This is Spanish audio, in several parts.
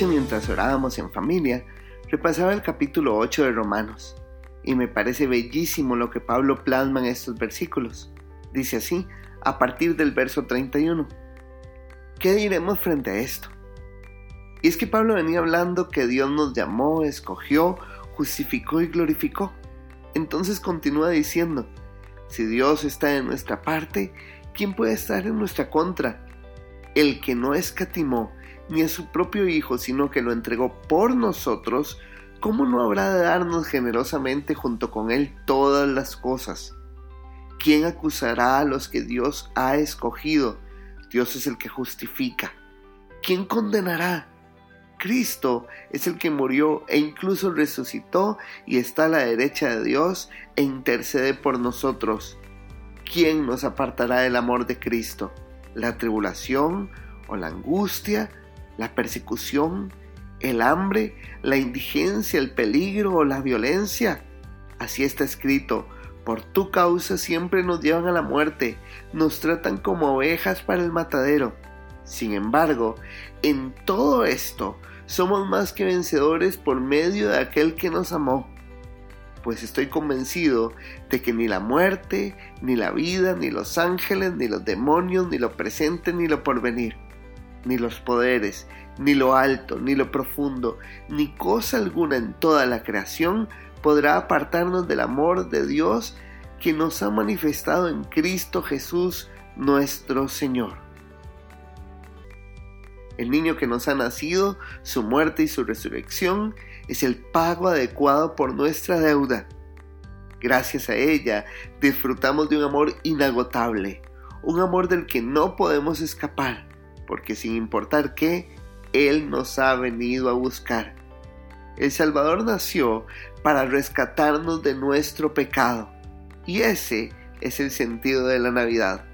Mientras orábamos en familia, repasaba el capítulo 8 de Romanos y me parece bellísimo lo que Pablo plasma en estos versículos. Dice así, a partir del verso 31. ¿Qué diremos frente a esto? Y es que Pablo venía hablando que Dios nos llamó, escogió, justificó y glorificó. Entonces continúa diciendo, si Dios está de nuestra parte, ¿quién puede estar en nuestra contra? El que no escatimó ni a su propio Hijo, sino que lo entregó por nosotros, ¿cómo no habrá de darnos generosamente junto con Él todas las cosas? ¿Quién acusará a los que Dios ha escogido? Dios es el que justifica. ¿Quién condenará? Cristo es el que murió e incluso resucitó y está a la derecha de Dios e intercede por nosotros. ¿Quién nos apartará del amor de Cristo? ¿La tribulación o la angustia, la persecución, el hambre, la indigencia, el peligro o la violencia? Así está escrito, por tu causa siempre nos llevan a la muerte, nos tratan como ovejas para el matadero. Sin embargo, en todo esto somos más que vencedores por medio de aquel que nos amó. Pues estoy convencido de que ni la muerte, ni la vida, ni los ángeles, ni los demonios, ni lo presente, ni lo porvenir, ni los poderes, ni lo alto, ni lo profundo, ni cosa alguna en toda la creación podrá apartarnos del amor de Dios que nos ha manifestado en Cristo Jesús nuestro Señor. El niño que nos ha nacido, su muerte y su resurrección es el pago adecuado por nuestra deuda. Gracias a ella disfrutamos de un amor inagotable, un amor del que no podemos escapar, porque sin importar qué, Él nos ha venido a buscar. El Salvador nació para rescatarnos de nuestro pecado, y ese es el sentido de la Navidad.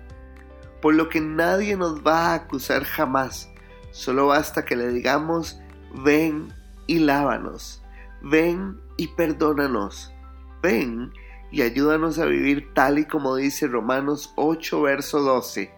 Por lo que nadie nos va a acusar jamás, Solo basta que le digamos, ven y lávanos, ven y perdónanos, ven y ayúdanos a vivir tal y como dice Romanos 8, verso 12,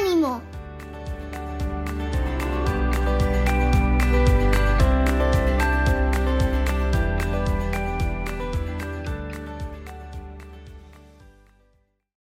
ánimo.